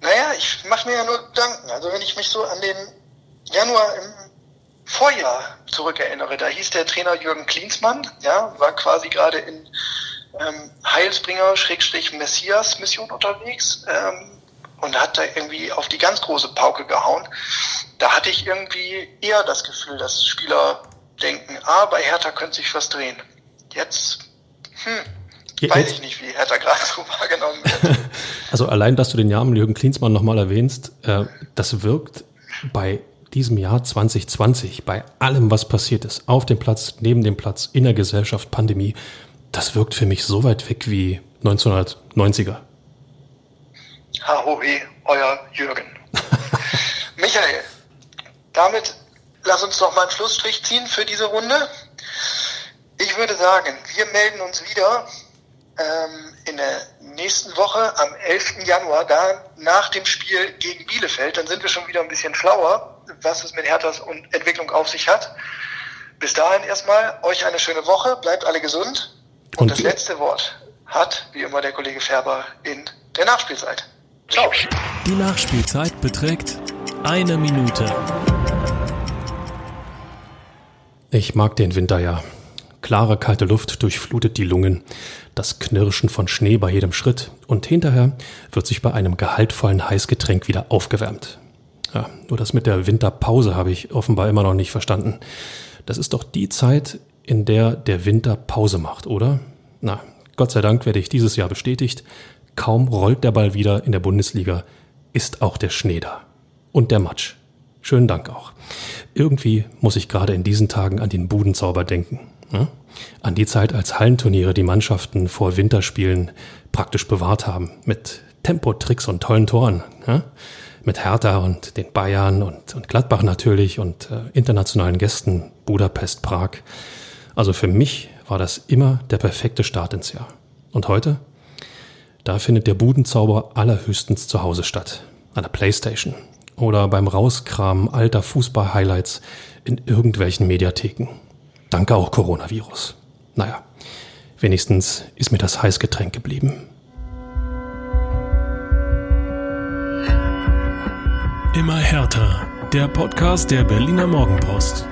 Naja, ich mache mir ja nur Gedanken. Also wenn ich mich so an den Januar im Vorjahr zurückerinnere, da hieß der Trainer Jürgen Klinsmann, ja, war quasi gerade in ähm, Heilsbringer, Schrägstrich Messias Mission unterwegs ähm, und hat da irgendwie auf die ganz große Pauke gehauen. Da hatte ich irgendwie eher das Gefühl, dass Spieler denken, ah, bei Hertha könnte sich was drehen. Jetzt, hm, weiß ich nicht, wie Hertha gerade so wahrgenommen wird. Also allein, dass du den Namen Jürgen Klinsmann nochmal erwähnst, äh, das wirkt bei diesem Jahr 2020, bei allem, was passiert ist, auf dem Platz, neben dem Platz, in der Gesellschaft, Pandemie, das wirkt für mich so weit weg wie 1990er. Hahohe, euer Jürgen. Michael, damit lass uns noch mal einen Schlussstrich ziehen für diese Runde. Ich würde sagen, wir melden uns wieder ähm, in der nächsten Woche am 11. Januar, da nach dem Spiel gegen Bielefeld. Dann sind wir schon wieder ein bisschen schlauer, was es mit Herthas und Entwicklung auf sich hat. Bis dahin erstmal euch eine schöne Woche, bleibt alle gesund. Und, und das letzte Wort hat, wie immer, der Kollege Färber in der Nachspielzeit. Ciao. Die Nachspielzeit beträgt eine Minute. Ich mag den Winter ja. Klare, kalte Luft durchflutet die Lungen, das Knirschen von Schnee bei jedem Schritt und hinterher wird sich bei einem gehaltvollen Heißgetränk wieder aufgewärmt. Ja, nur das mit der Winterpause habe ich offenbar immer noch nicht verstanden. Das ist doch die Zeit, in der der Winter Pause macht, oder? Na, Gott sei Dank werde ich dieses Jahr bestätigt. Kaum rollt der Ball wieder in der Bundesliga, ist auch der Schnee da. Und der Matsch. Schönen Dank auch. Irgendwie muss ich gerade in diesen Tagen an den Budenzauber denken. Ja? An die Zeit, als Hallenturniere die Mannschaften vor Winterspielen praktisch bewahrt haben. Mit Tempotricks und tollen Toren. Ja? Mit Hertha und den Bayern und, und Gladbach natürlich und äh, internationalen Gästen Budapest, Prag. Also für mich war das immer der perfekte Start ins Jahr. Und heute? Da findet der Budenzauber allerhöchstens zu Hause statt. An der Playstation, oder beim Rauskramen alter Fußball-Highlights in irgendwelchen Mediatheken. Danke auch Coronavirus. Naja, wenigstens ist mir das Heißgetränk geblieben. Immer härter. Der Podcast der Berliner Morgenpost.